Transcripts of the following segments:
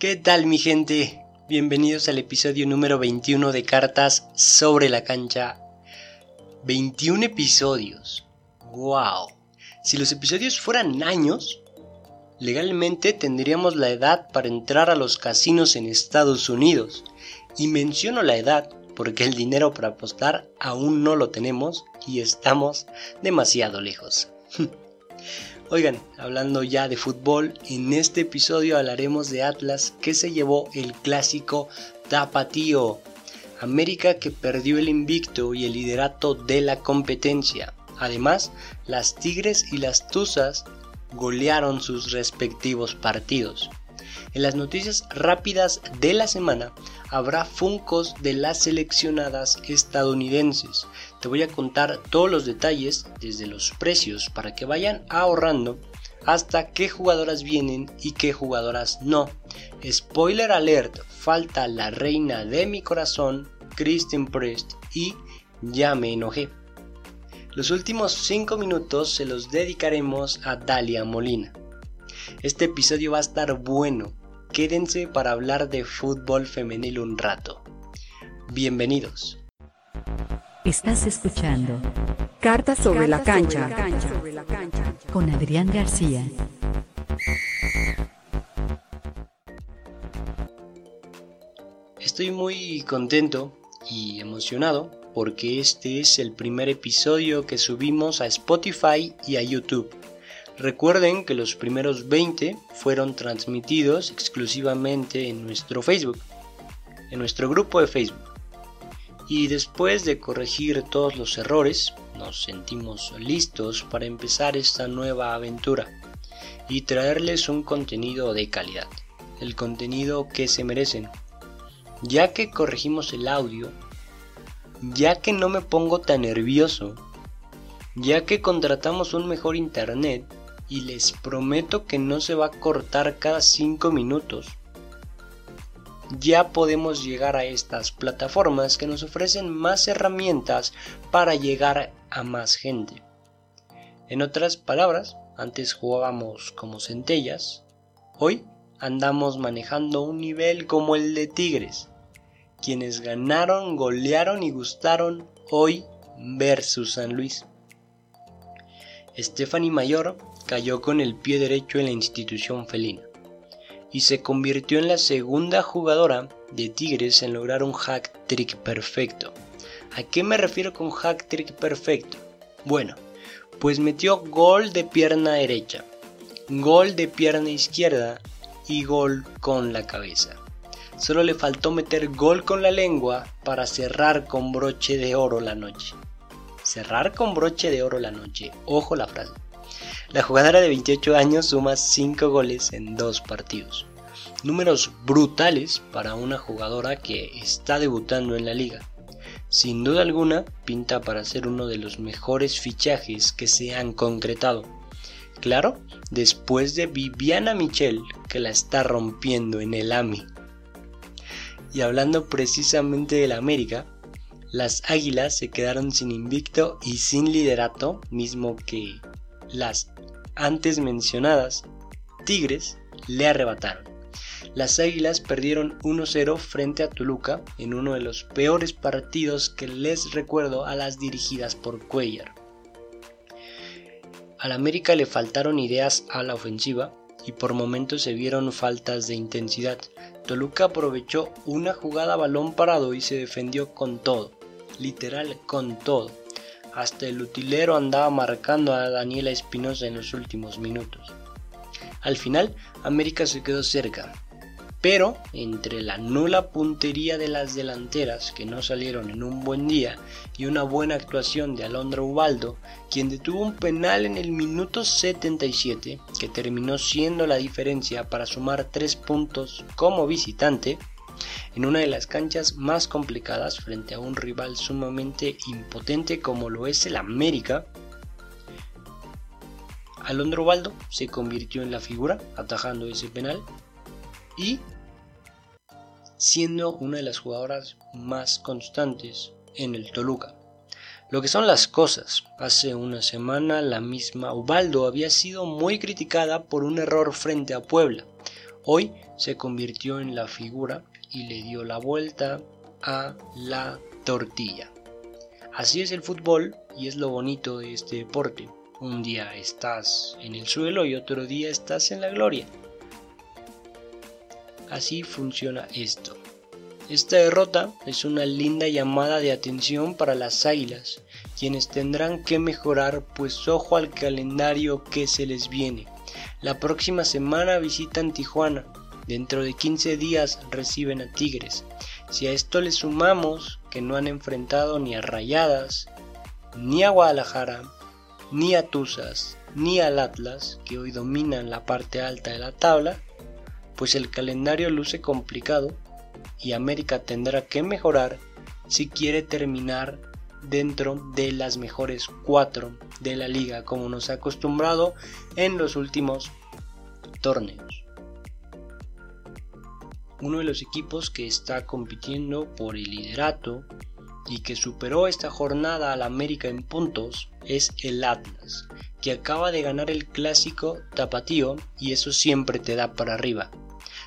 ¿Qué tal mi gente? Bienvenidos al episodio número 21 de Cartas sobre la cancha. 21 episodios. ¡Wow! Si los episodios fueran años, legalmente tendríamos la edad para entrar a los casinos en Estados Unidos. Y menciono la edad porque el dinero para apostar aún no lo tenemos y estamos demasiado lejos. Oigan, hablando ya de fútbol, en este episodio hablaremos de Atlas que se llevó el clásico Tapatío. América que perdió el invicto y el liderato de la competencia. Además, las Tigres y las Tuzas golearon sus respectivos partidos. En las noticias rápidas de la semana habrá funcos de las seleccionadas estadounidenses. Te voy a contar todos los detalles, desde los precios, para que vayan ahorrando, hasta qué jugadoras vienen y qué jugadoras no. Spoiler alert, falta la reina de mi corazón, Kristen Prest, y ya me enojé. Los últimos 5 minutos se los dedicaremos a Dalia Molina. Este episodio va a estar bueno, quédense para hablar de fútbol femenil un rato. Bienvenidos. Estás escuchando Cartas sobre, la, cancha. con Adrián García. Estoy muy contento y emocionado porque este es el primer episodio que subimos a Spotify y a YouTube. Recuerden que los primeros 20 fueron transmitidos exclusivamente en nuestro Facebook, en nuestro grupo de Facebook. Y después de corregir todos los errores, nos sentimos listos para empezar esta nueva aventura y traerles un contenido de calidad, el contenido que se merecen. Ya que corregimos el audio, ya que no me pongo tan nervioso, ya que contratamos un mejor internet, y les prometo que no se va a cortar cada 5 minutos. Ya podemos llegar a estas plataformas que nos ofrecen más herramientas para llegar a más gente. En otras palabras, antes jugábamos como centellas, hoy andamos manejando un nivel como el de Tigres, quienes ganaron, golearon y gustaron hoy versus San Luis. Stephanie Mayor cayó con el pie derecho en la institución felina y se convirtió en la segunda jugadora de Tigres en lograr un hack trick perfecto. ¿A qué me refiero con hack trick perfecto? Bueno, pues metió gol de pierna derecha, gol de pierna izquierda y gol con la cabeza. Solo le faltó meter gol con la lengua para cerrar con broche de oro la noche. Cerrar con broche de oro la noche. Ojo la frase. La jugadora de 28 años suma 5 goles en 2 partidos. Números brutales para una jugadora que está debutando en la liga. Sin duda alguna, pinta para ser uno de los mejores fichajes que se han concretado. Claro, después de Viviana Michel, que la está rompiendo en el AMI. Y hablando precisamente del América, las Águilas se quedaron sin invicto y sin liderato, mismo que las antes mencionadas Tigres le arrebataron. Las Águilas perdieron 1-0 frente a Toluca en uno de los peores partidos que les recuerdo a las dirigidas por Cuellar. Al América le faltaron ideas a la ofensiva y por momentos se vieron faltas de intensidad. Toluca aprovechó una jugada balón parado y se defendió con todo, literal con todo. Hasta el utilero andaba marcando a Daniela Espinosa en los últimos minutos. Al final, América se quedó cerca, pero entre la nula puntería de las delanteras que no salieron en un buen día y una buena actuación de Alondra Ubaldo, quien detuvo un penal en el minuto 77 que terminó siendo la diferencia para sumar 3 puntos como visitante, en una de las canchas más complicadas frente a un rival sumamente impotente como lo es el América. Alondro Baldo se convirtió en la figura atajando ese penal y siendo una de las jugadoras más constantes en el Toluca. Lo que son las cosas, hace una semana la misma Ubaldo había sido muy criticada por un error frente a Puebla, Hoy se convirtió en la figura y le dio la vuelta a la tortilla. Así es el fútbol y es lo bonito de este deporte. Un día estás en el suelo y otro día estás en la gloria. Así funciona esto. Esta derrota es una linda llamada de atención para las águilas, quienes tendrán que mejorar pues ojo al calendario que se les viene. La próxima semana visitan Tijuana, dentro de 15 días reciben a Tigres. Si a esto le sumamos que no han enfrentado ni a Rayadas, ni a Guadalajara, ni a Tuzas, ni al Atlas, que hoy dominan la parte alta de la tabla, pues el calendario luce complicado y América tendrá que mejorar si quiere terminar dentro de las mejores cuatro de la liga, como nos ha acostumbrado en los últimos torneos. Uno de los equipos que está compitiendo por el liderato y que superó esta jornada al América en puntos es el Atlas, que acaba de ganar el clásico tapatío y eso siempre te da para arriba.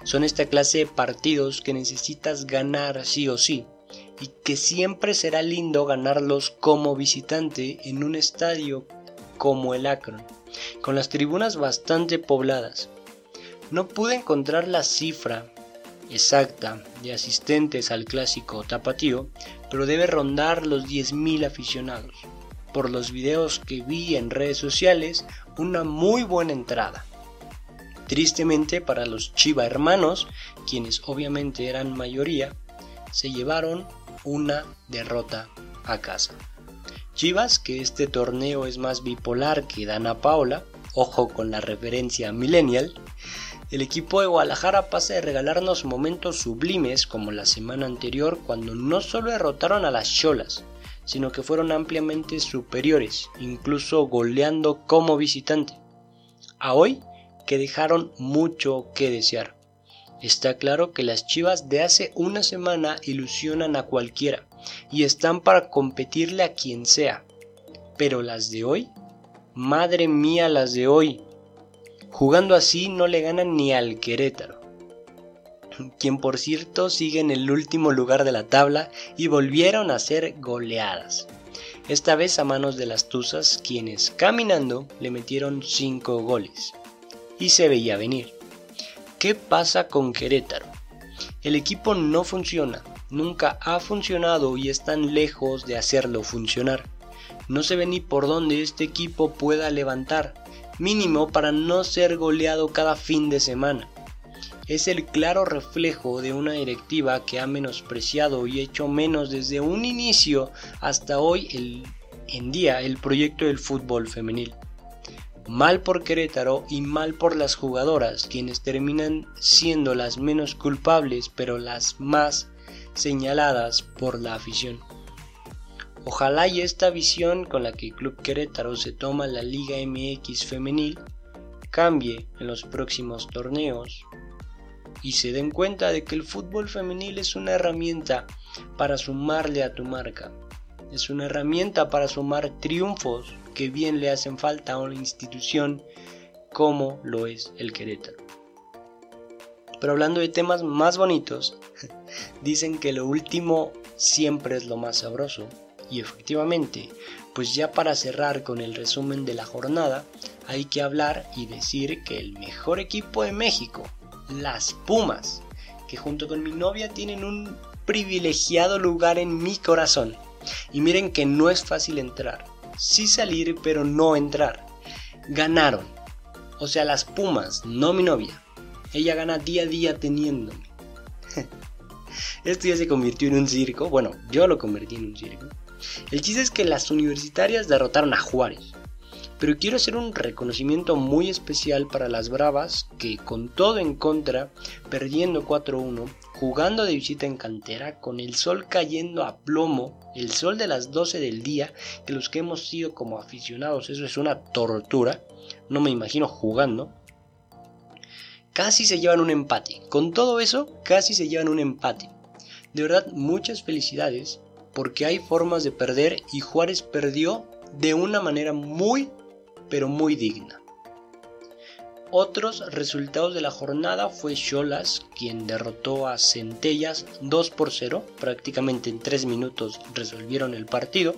Son esta clase de partidos que necesitas ganar sí o sí y que siempre será lindo ganarlos como visitante en un estadio como el Akron, con las tribunas bastante pobladas. No pude encontrar la cifra exacta de asistentes al clásico tapatío, pero debe rondar los 10.000 aficionados. Por los videos que vi en redes sociales, una muy buena entrada. Tristemente para los Chiva hermanos, quienes obviamente eran mayoría, se llevaron una derrota a casa. Chivas, que este torneo es más bipolar que Dana Paola, ojo con la referencia millennial, el equipo de Guadalajara pasa de regalarnos momentos sublimes como la semana anterior cuando no solo derrotaron a las Cholas, sino que fueron ampliamente superiores, incluso goleando como visitante. A hoy que dejaron mucho que desear. Está claro que las Chivas de hace una semana ilusionan a cualquiera y están para competirle a quien sea. Pero las de hoy, madre mía las de hoy, jugando así no le ganan ni al Querétaro, quien por cierto sigue en el último lugar de la tabla y volvieron a ser goleadas. Esta vez a manos de las Tuzas, quienes caminando le metieron 5 goles y se veía venir. ¿Qué pasa con Querétaro? El equipo no funciona, nunca ha funcionado y están lejos de hacerlo funcionar. No se ve ni por dónde este equipo pueda levantar, mínimo para no ser goleado cada fin de semana. Es el claro reflejo de una directiva que ha menospreciado y hecho menos desde un inicio hasta hoy el, en día el proyecto del fútbol femenil. Mal por Querétaro y mal por las jugadoras, quienes terminan siendo las menos culpables pero las más señaladas por la afición. Ojalá y esta visión con la que el Club Querétaro se toma la Liga MX femenil cambie en los próximos torneos y se den cuenta de que el fútbol femenil es una herramienta para sumarle a tu marca. Es una herramienta para sumar triunfos que bien le hacen falta a una institución como lo es el Querétaro. Pero hablando de temas más bonitos, dicen que lo último siempre es lo más sabroso. Y efectivamente, pues ya para cerrar con el resumen de la jornada, hay que hablar y decir que el mejor equipo de México, las Pumas, que junto con mi novia tienen un privilegiado lugar en mi corazón. Y miren que no es fácil entrar sí salir pero no entrar. Ganaron. O sea, las Pumas, no mi novia. Ella gana día a día teniéndome. Esto ya se convirtió en un circo. Bueno, yo lo convertí en un circo. El chiste es que las universitarias derrotaron a Juárez. Pero quiero hacer un reconocimiento muy especial para las Bravas que con todo en contra, perdiendo 4-1, jugando de visita en cantera, con el sol cayendo a plomo, el sol de las 12 del día, que los que hemos sido como aficionados, eso es una tortura, no me imagino jugando, casi se llevan un empate. Con todo eso, casi se llevan un empate. De verdad, muchas felicidades, porque hay formas de perder y Juárez perdió de una manera muy pero muy digna. otros resultados de la jornada fue Cholas, quien derrotó a Centellas 2 por 0, prácticamente en 3 minutos resolvieron el partido.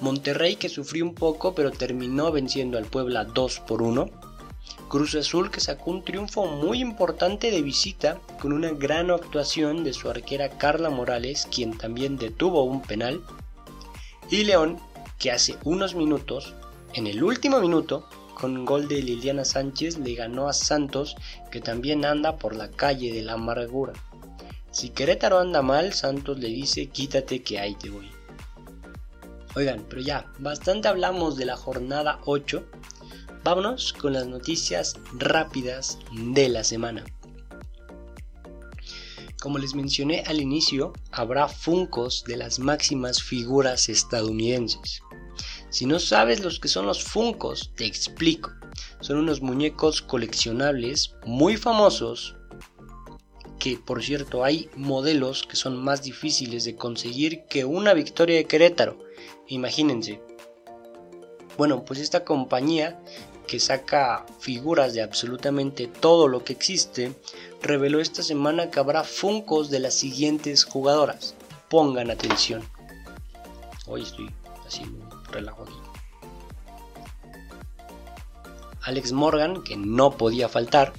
Monterrey que sufrió un poco pero terminó venciendo al Puebla 2 por 1. Cruz Azul que sacó un triunfo muy importante de visita con una gran actuación de su arquera Carla Morales, quien también detuvo un penal. Y León que hace unos minutos, en el último minuto, con gol de Liliana Sánchez le ganó a Santos, que también anda por la calle de la amargura. Si Querétaro anda mal, Santos le dice quítate que ahí te voy. Oigan, pero ya, bastante hablamos de la jornada 8. Vámonos con las noticias rápidas de la semana. Como les mencioné al inicio, habrá funcos de las máximas figuras estadounidenses. Si no sabes los que son los Funcos, te explico. Son unos muñecos coleccionables muy famosos que por cierto hay modelos que son más difíciles de conseguir que una victoria de Querétaro. Imagínense. Bueno, pues esta compañía que saca figuras de absolutamente todo lo que existe, reveló esta semana que habrá Funcos de las siguientes jugadoras. Pongan atención. Hoy estoy haciendo relajo aquí. Alex Morgan, que no podía faltar.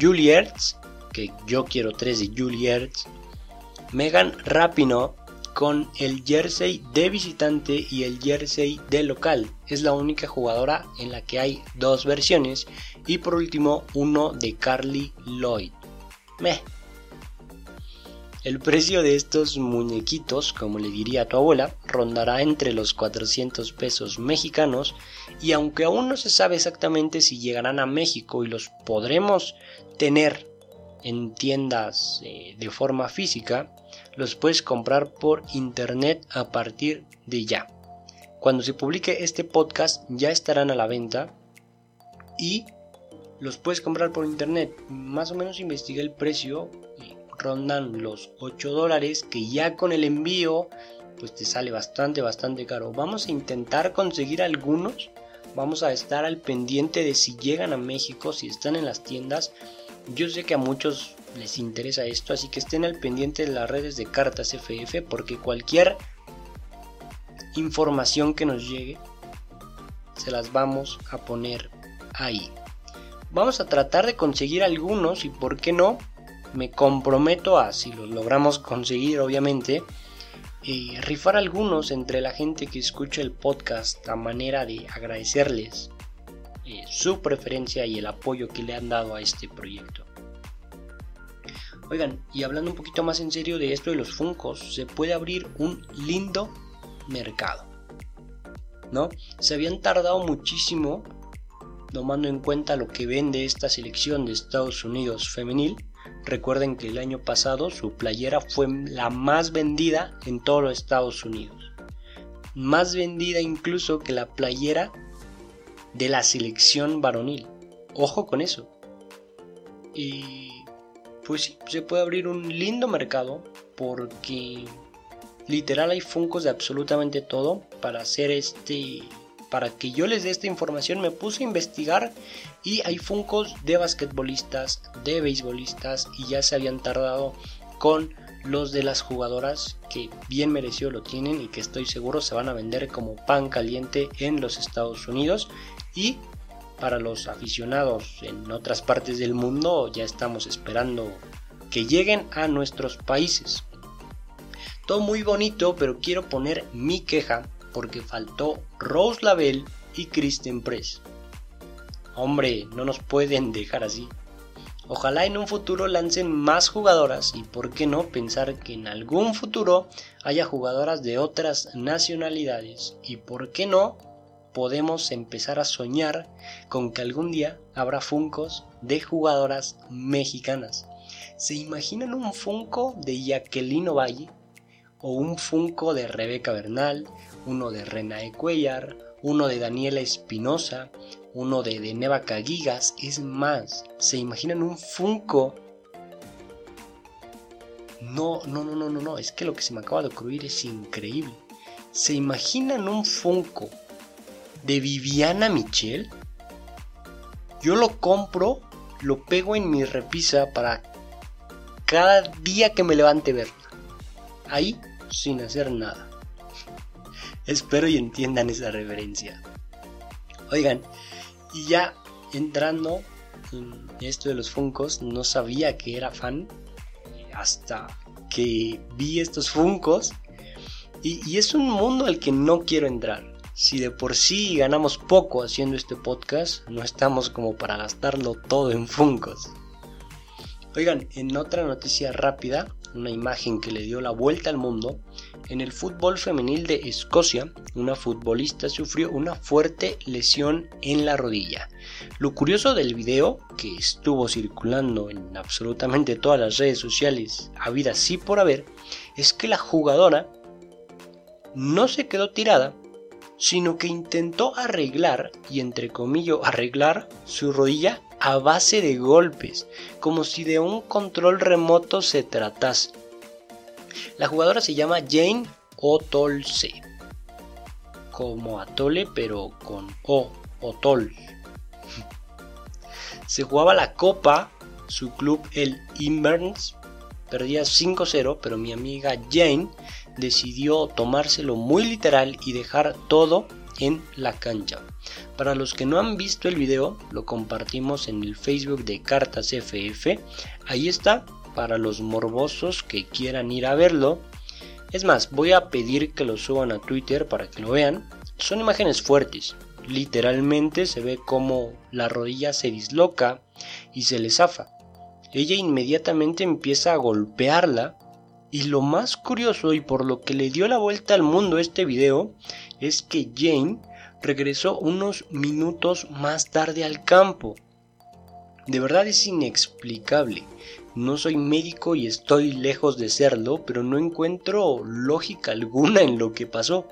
Julie Ertz, que yo quiero tres de Julie Ertz. Megan Rapino con el jersey de visitante y el jersey de local. Es la única jugadora en la que hay dos versiones. Y por último, uno de Carly Lloyd. Meh, el precio de estos muñequitos, como le diría a tu abuela, rondará entre los 400 pesos mexicanos y aunque aún no se sabe exactamente si llegarán a México y los podremos tener en tiendas eh, de forma física, los puedes comprar por internet a partir de ya. Cuando se publique este podcast ya estarán a la venta y los puedes comprar por internet. Más o menos investigué el precio rondan los 8 dólares que ya con el envío pues te sale bastante bastante caro vamos a intentar conseguir algunos vamos a estar al pendiente de si llegan a México si están en las tiendas yo sé que a muchos les interesa esto así que estén al pendiente de las redes de cartas FF porque cualquier información que nos llegue se las vamos a poner ahí vamos a tratar de conseguir algunos y por qué no me comprometo a, si los logramos conseguir obviamente, eh, rifar algunos entre la gente que escucha el podcast a manera de agradecerles eh, su preferencia y el apoyo que le han dado a este proyecto. Oigan, y hablando un poquito más en serio de esto de los Funcos, se puede abrir un lindo mercado. ¿No? Se habían tardado muchísimo tomando en cuenta lo que vende esta selección de Estados Unidos femenil Recuerden que el año pasado su playera fue la más vendida en todos los Estados Unidos. Más vendida incluso que la playera de la selección varonil. Ojo con eso. Y pues sí, se puede abrir un lindo mercado porque literal hay funcos de absolutamente todo para hacer este para que yo les dé esta información me puse a investigar y hay funcos de basquetbolistas, de beisbolistas y ya se habían tardado con los de las jugadoras que bien mereció lo tienen y que estoy seguro se van a vender como pan caliente en los Estados Unidos y para los aficionados en otras partes del mundo ya estamos esperando que lleguen a nuestros países. Todo muy bonito, pero quiero poner mi queja porque faltó Rose Lavelle y Kristen Press. Hombre, no nos pueden dejar así. Ojalá en un futuro lancen más jugadoras y por qué no pensar que en algún futuro haya jugadoras de otras nacionalidades y por qué no podemos empezar a soñar con que algún día habrá funcos de jugadoras mexicanas. ¿Se imaginan un funco de Jacqueline Valle o un funco de Rebeca Bernal uno de Renae Cuellar, uno de Daniela Espinosa, uno de Deneva Caguigas. Es más, ¿se imaginan un Funko? No, no, no, no, no, no. Es que lo que se me acaba de ocurrir es increíble. ¿Se imaginan un Funko de Viviana Michel? Yo lo compro, lo pego en mi repisa para cada día que me levante verla. Ahí, sin hacer nada. Espero y entiendan esa referencia. Oigan, y ya entrando en esto de los Funcos, no sabía que era fan hasta que vi estos Funcos. Y, es un mundo al que no quiero entrar. Si de por sí ganamos poco haciendo este podcast, no estamos como para gastarlo todo en Funcos. Oigan, en otra noticia rápida, una imagen que le dio la vuelta al mundo, en el fútbol femenil de Escocia, una futbolista sufrió una fuerte lesión en la rodilla. Lo curioso del video, que estuvo circulando en absolutamente todas las redes sociales, vida sí por haber, es que la jugadora no se quedó tirada, sino que intentó arreglar, y entre comillas arreglar, su rodilla a base de golpes, como si de un control remoto se tratase. La jugadora se llama Jane Otolse, como Atole pero con O, Otol. Se jugaba la copa, su club el Inverns perdía 5-0, pero mi amiga Jane decidió tomárselo muy literal y dejar todo en la cancha. Para los que no han visto el video, lo compartimos en el Facebook de Cartas FF. Ahí está, para los morbosos que quieran ir a verlo. Es más, voy a pedir que lo suban a Twitter para que lo vean. Son imágenes fuertes. Literalmente se ve como la rodilla se disloca y se le zafa. Ella inmediatamente empieza a golpearla y lo más curioso y por lo que le dio la vuelta al mundo este video es que Jane regresó unos minutos más tarde al campo. De verdad es inexplicable. No soy médico y estoy lejos de serlo, pero no encuentro lógica alguna en lo que pasó.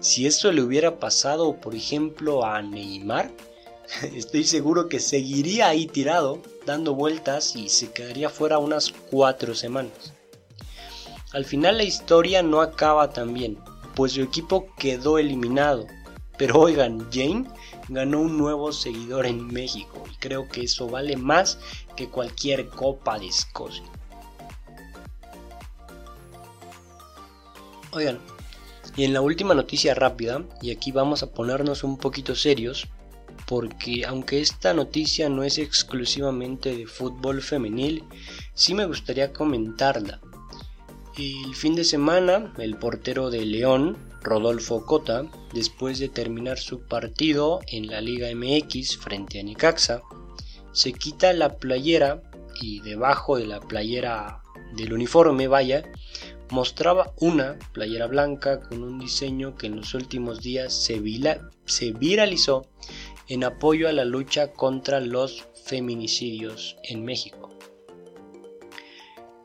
Si esto le hubiera pasado, por ejemplo, a Neymar, estoy seguro que seguiría ahí tirado, dando vueltas y se quedaría fuera unas cuatro semanas. Al final la historia no acaba tan bien, pues su equipo quedó eliminado. Pero oigan, Jane ganó un nuevo seguidor en México y creo que eso vale más que cualquier copa de Escocia. Oigan, y en la última noticia rápida, y aquí vamos a ponernos un poquito serios, porque aunque esta noticia no es exclusivamente de fútbol femenil, sí me gustaría comentarla. El fin de semana, el portero de León, Rodolfo Cota, después de terminar su partido en la Liga MX frente a Necaxa, se quita la playera y debajo de la playera del uniforme, vaya, mostraba una playera blanca con un diseño que en los últimos días se, se viralizó en apoyo a la lucha contra los feminicidios en México.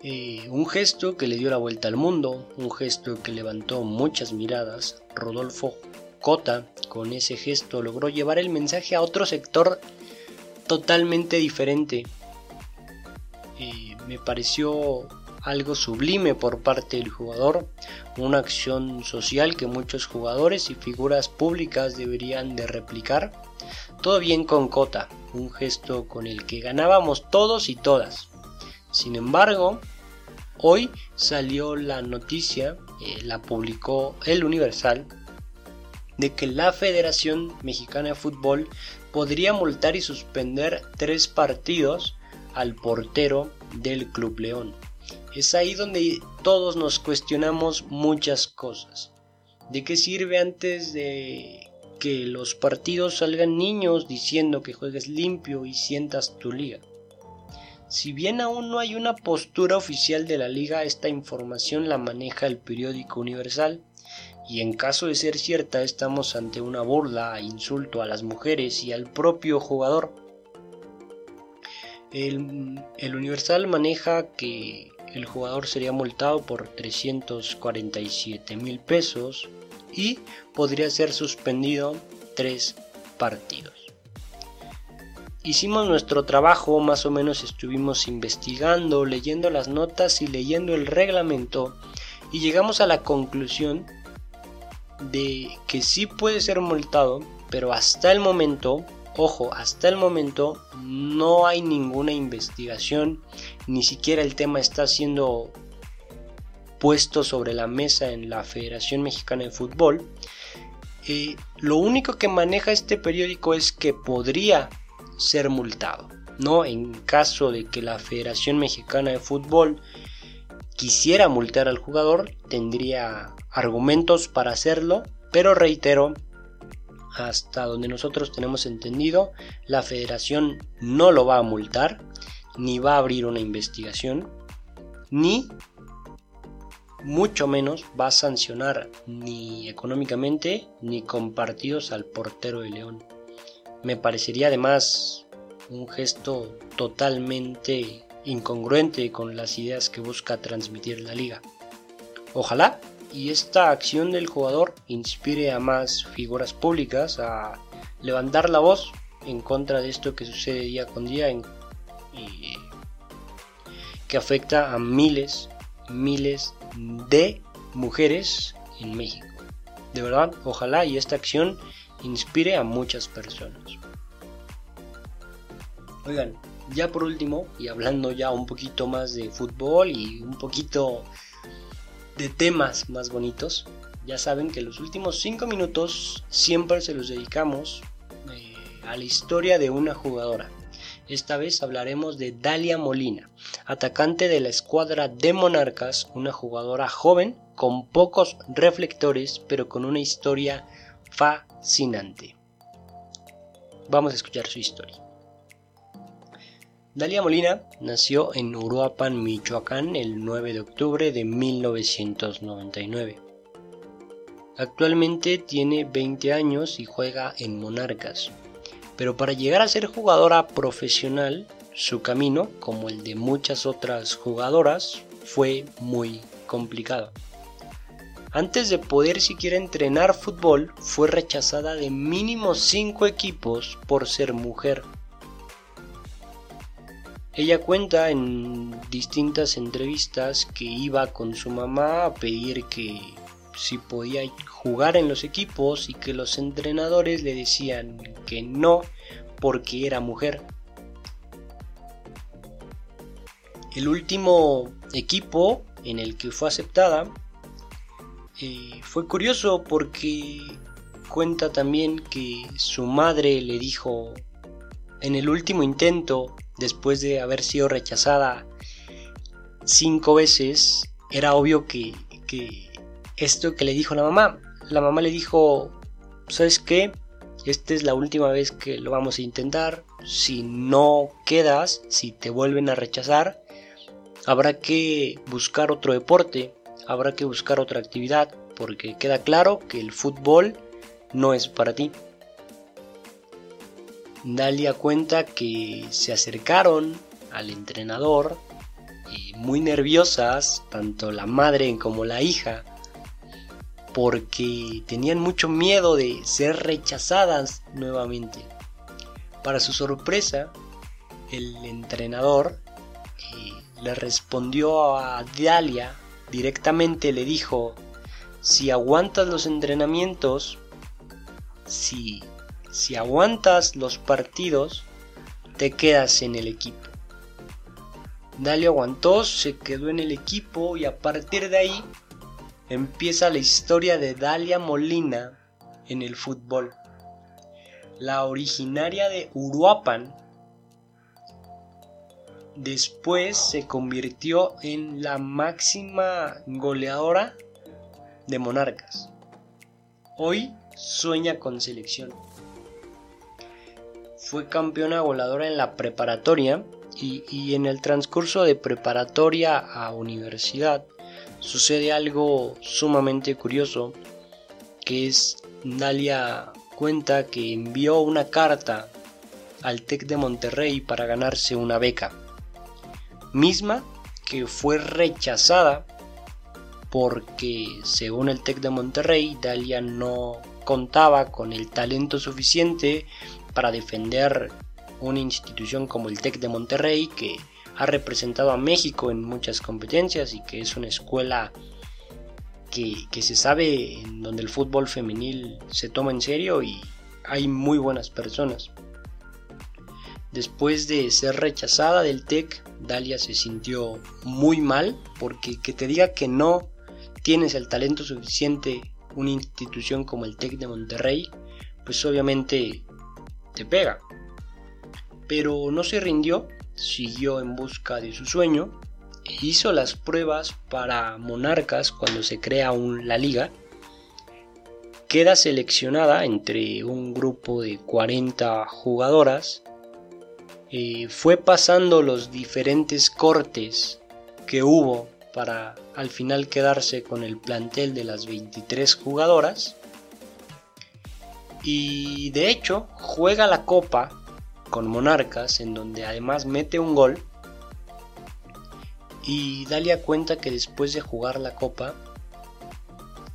Eh, un gesto que le dio la vuelta al mundo, un gesto que levantó muchas miradas. Rodolfo Cota con ese gesto logró llevar el mensaje a otro sector totalmente diferente. Eh, me pareció algo sublime por parte del jugador, una acción social que muchos jugadores y figuras públicas deberían de replicar. Todo bien con Cota, un gesto con el que ganábamos todos y todas. Sin embargo, hoy salió la noticia, eh, la publicó el Universal, de que la Federación Mexicana de Fútbol podría multar y suspender tres partidos al portero del Club León. Es ahí donde todos nos cuestionamos muchas cosas. ¿De qué sirve antes de que los partidos salgan niños diciendo que juegues limpio y sientas tu liga? Si bien aún no hay una postura oficial de la liga, esta información la maneja el periódico Universal y en caso de ser cierta estamos ante una burla, insulto a las mujeres y al propio jugador. El, el Universal maneja que el jugador sería multado por 347 mil pesos y podría ser suspendido tres partidos. Hicimos nuestro trabajo, más o menos estuvimos investigando, leyendo las notas y leyendo el reglamento y llegamos a la conclusión de que sí puede ser multado, pero hasta el momento Ojo, hasta el momento no hay ninguna investigación, ni siquiera el tema está siendo puesto sobre la mesa en la Federación Mexicana de Fútbol. Eh, lo único que maneja este periódico es que podría ser multado, ¿no? En caso de que la Federación Mexicana de Fútbol quisiera multar al jugador, tendría argumentos para hacerlo, pero reitero, hasta donde nosotros tenemos entendido, la federación no lo va a multar, ni va a abrir una investigación, ni mucho menos va a sancionar ni económicamente ni con partidos al portero de León. Me parecería además un gesto totalmente incongruente con las ideas que busca transmitir la liga. Ojalá y esta acción del jugador inspire a más figuras públicas a levantar la voz en contra de esto que sucede día con día y que afecta a miles, miles de mujeres en México. De verdad, ojalá y esta acción inspire a muchas personas. Oigan, ya por último, y hablando ya un poquito más de fútbol y un poquito de temas más bonitos, ya saben que los últimos 5 minutos siempre se los dedicamos eh, a la historia de una jugadora. Esta vez hablaremos de Dalia Molina, atacante de la escuadra de Monarcas, una jugadora joven con pocos reflectores pero con una historia fascinante. Vamos a escuchar su historia. Dalia Molina nació en Uruapan, Michoacán, el 9 de octubre de 1999. Actualmente tiene 20 años y juega en Monarcas. Pero para llegar a ser jugadora profesional, su camino, como el de muchas otras jugadoras, fue muy complicado. Antes de poder siquiera entrenar fútbol, fue rechazada de mínimo 5 equipos por ser mujer. Ella cuenta en distintas entrevistas que iba con su mamá a pedir que si podía jugar en los equipos y que los entrenadores le decían que no porque era mujer. El último equipo en el que fue aceptada eh, fue curioso porque cuenta también que su madre le dijo en el último intento después de haber sido rechazada cinco veces, era obvio que, esto que le dijo la mamá, la mamá le dijo, ¿sabes qué? Esta es la última vez que lo vamos a intentar. Si no quedas, si te vuelven a rechazar, habrá que buscar otro deporte, habrá que buscar otra actividad, porque queda claro que el fútbol no es para ti. Dalia cuenta que se acercaron al entrenador y muy nerviosas, tanto la madre como la hija, porque tenían mucho miedo de ser rechazadas nuevamente. Para su sorpresa, el entrenador eh, le respondió a Dalia directamente, le dijo, si aguantas los entrenamientos, si si aguantas los partidos, te quedas en el equipo. Dalia aguantó, se quedó en el equipo y a partir de ahí empieza la historia de Dalia Molina en el fútbol. La originaria de Uruapan después se convirtió en la máxima goleadora de Monarcas. Hoy sueña con selección fue campeona voladora en la preparatoria y, en el transcurso de preparatoria a universidad sucede algo sumamente curioso que es Dalia cuenta que envió una carta al TEC de Monterrey para ganarse una beca, misma que fue rechazada porque según el TEC de Monterrey Dalia no contaba con el talento suficiente para defender una institución como el TEC de Monterrey que ha representado a México en muchas competencias y que es una escuela que, se sabe en donde el fútbol femenil se toma en serio y hay muy buenas personas. Después de ser rechazada del TEC, Dalia se sintió muy mal porque que te diga que no tienes el talento suficiente una institución como el TEC de Monterrey, pues obviamente te pega. Pero no se rindió, siguió en busca de su sueño e hizo las pruebas para Monarcas cuando se crea la liga. Queda seleccionada entre un grupo de 40 jugadoras eh, fue pasando los diferentes cortes que hubo para al final quedarse con el plantel de las 23 jugadoras. Y de hecho juega la copa con Monarcas en donde además mete un gol. Y Dalia cuenta que después de jugar la copa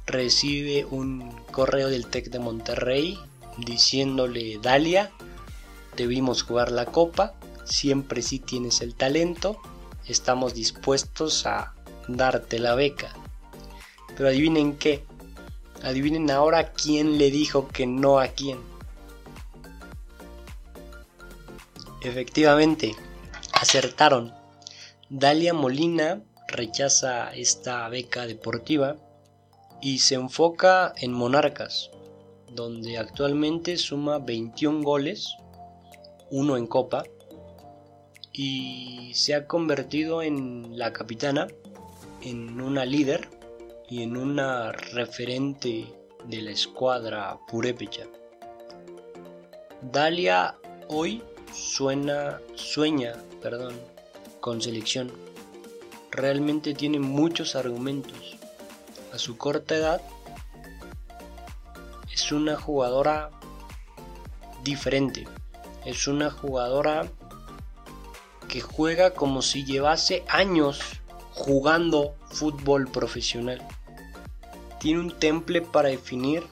recibe un correo del TEC de Monterrey diciéndole Dalia debimos jugar la copa, siempre si tienes el talento, estamos dispuestos a darte la beca. Pero adivinen qué, adivinen ahora quién le dijo que no a quién. Efectivamente, acertaron. Dalia Molina rechaza esta beca deportiva y se enfoca en Monarcas, donde actualmente suma 21 goles uno en Copa, y se ha convertido en la capitana, en una líder y en una referente de la escuadra purépecha. Dalia hoy suena, sueña perdón, con selección. Realmente tiene muchos argumentos. A su corta edad es una jugadora diferente es una jugadora que juega como si llevase años jugando fútbol profesional. Tiene un temple para definir.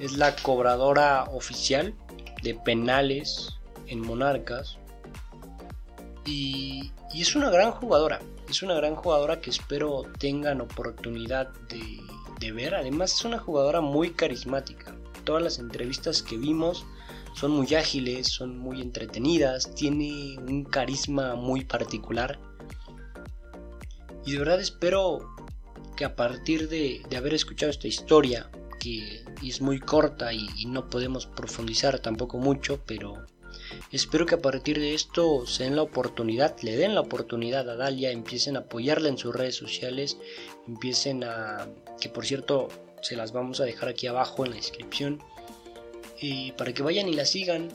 Es la cobradora oficial de penales en Monarcas. Y, es una gran jugadora. Es una gran jugadora que espero tengan oportunidad de, ver. Además es una jugadora muy carismática. Todas las entrevistas que vimos son muy ágiles, son muy entretenidas, tiene un carisma muy particular. Y de verdad espero que a partir de, haber escuchado esta historia, que es muy corta y, no podemos profundizar tampoco mucho, pero espero que a partir de esto se den la oportunidad, le den la oportunidad a Dalia, empiecen a apoyarla en sus redes sociales, empiecen a, que por cierto se las vamos a dejar aquí abajo en la descripción, para que vayan y la sigan.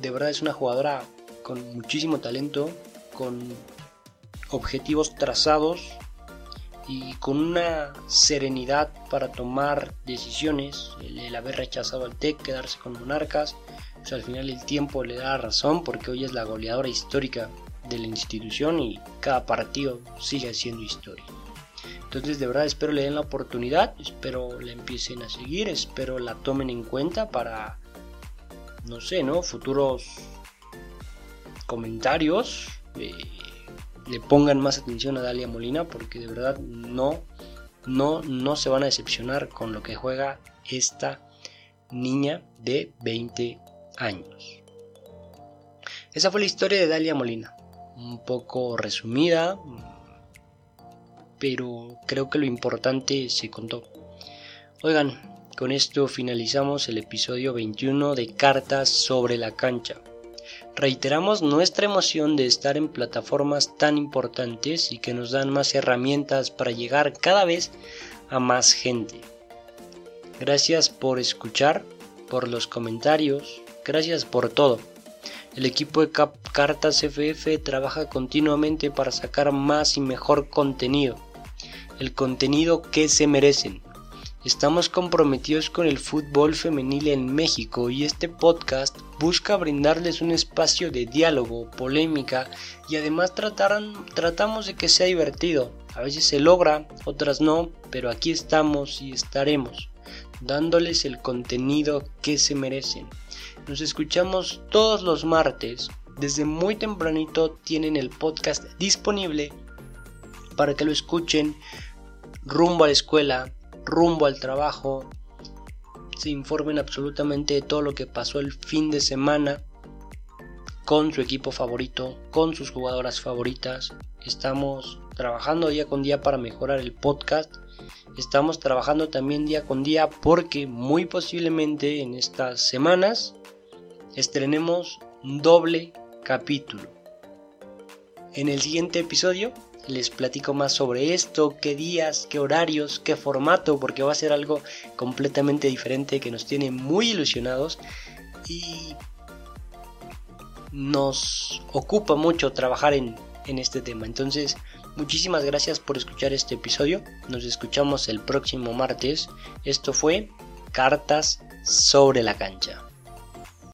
de verdad es una jugadora con muchísimo talento, con objetivos trazados y con una serenidad para tomar decisiones. El, haber rechazado al TEC, quedarse con Monarcas, pues al final el tiempo le da razón porque hoy es la goleadora histórica de la institución y cada partido sigue siendo historia. Entonces de verdad espero le den la oportunidad, espero la empiecen a seguir, espero la tomen en cuenta para, no sé, ¿no? Futuros comentarios. Eh, le pongan más atención a Dalia Molina porque de verdad no, no, no se van a decepcionar con lo que juega esta niña de 20 años. Esa fue la historia de Dalia Molina, un poco resumida, pero creo que lo importante se contó. Oigan, con esto finalizamos el episodio 21 de Cartas sobre la cancha. Reiteramos nuestra emoción de estar en plataformas tan importantes y que nos dan más herramientas para llegar cada vez a más gente. Gracias por escuchar, por los comentarios, gracias por todo. El equipo de Cartas FF trabaja continuamente para sacar más y mejor contenido el contenido que se merecen. Estamos comprometidos con el fútbol femenil en México y este podcast busca brindarles un espacio de diálogo, polémica y además tratamos de que sea divertido. A veces se logra, otras no, pero aquí estamos y estaremos, dándoles el contenido que se merecen. Nos escuchamos todos los martes. Desde muy tempranito tienen el podcast disponible para que lo escuchen rumbo a la escuela, rumbo al trabajo, se informen absolutamente de todo lo que pasó el fin de semana con su equipo favorito, con sus jugadoras favoritas. Estamos trabajando día con día para mejorar el podcast. Estamos trabajando también día con día porque muy posiblemente en estas semanas estrenemos un doble capítulo. En el siguiente episodio les platico más sobre esto, qué días, qué horarios, qué formato, porque va a ser algo completamente diferente que nos tiene muy ilusionados y nos ocupa mucho trabajar en, en este tema. Entonces, muchísimas gracias por escuchar este episodio. Nos escuchamos el próximo martes. Esto fue Cartas sobre la cancha.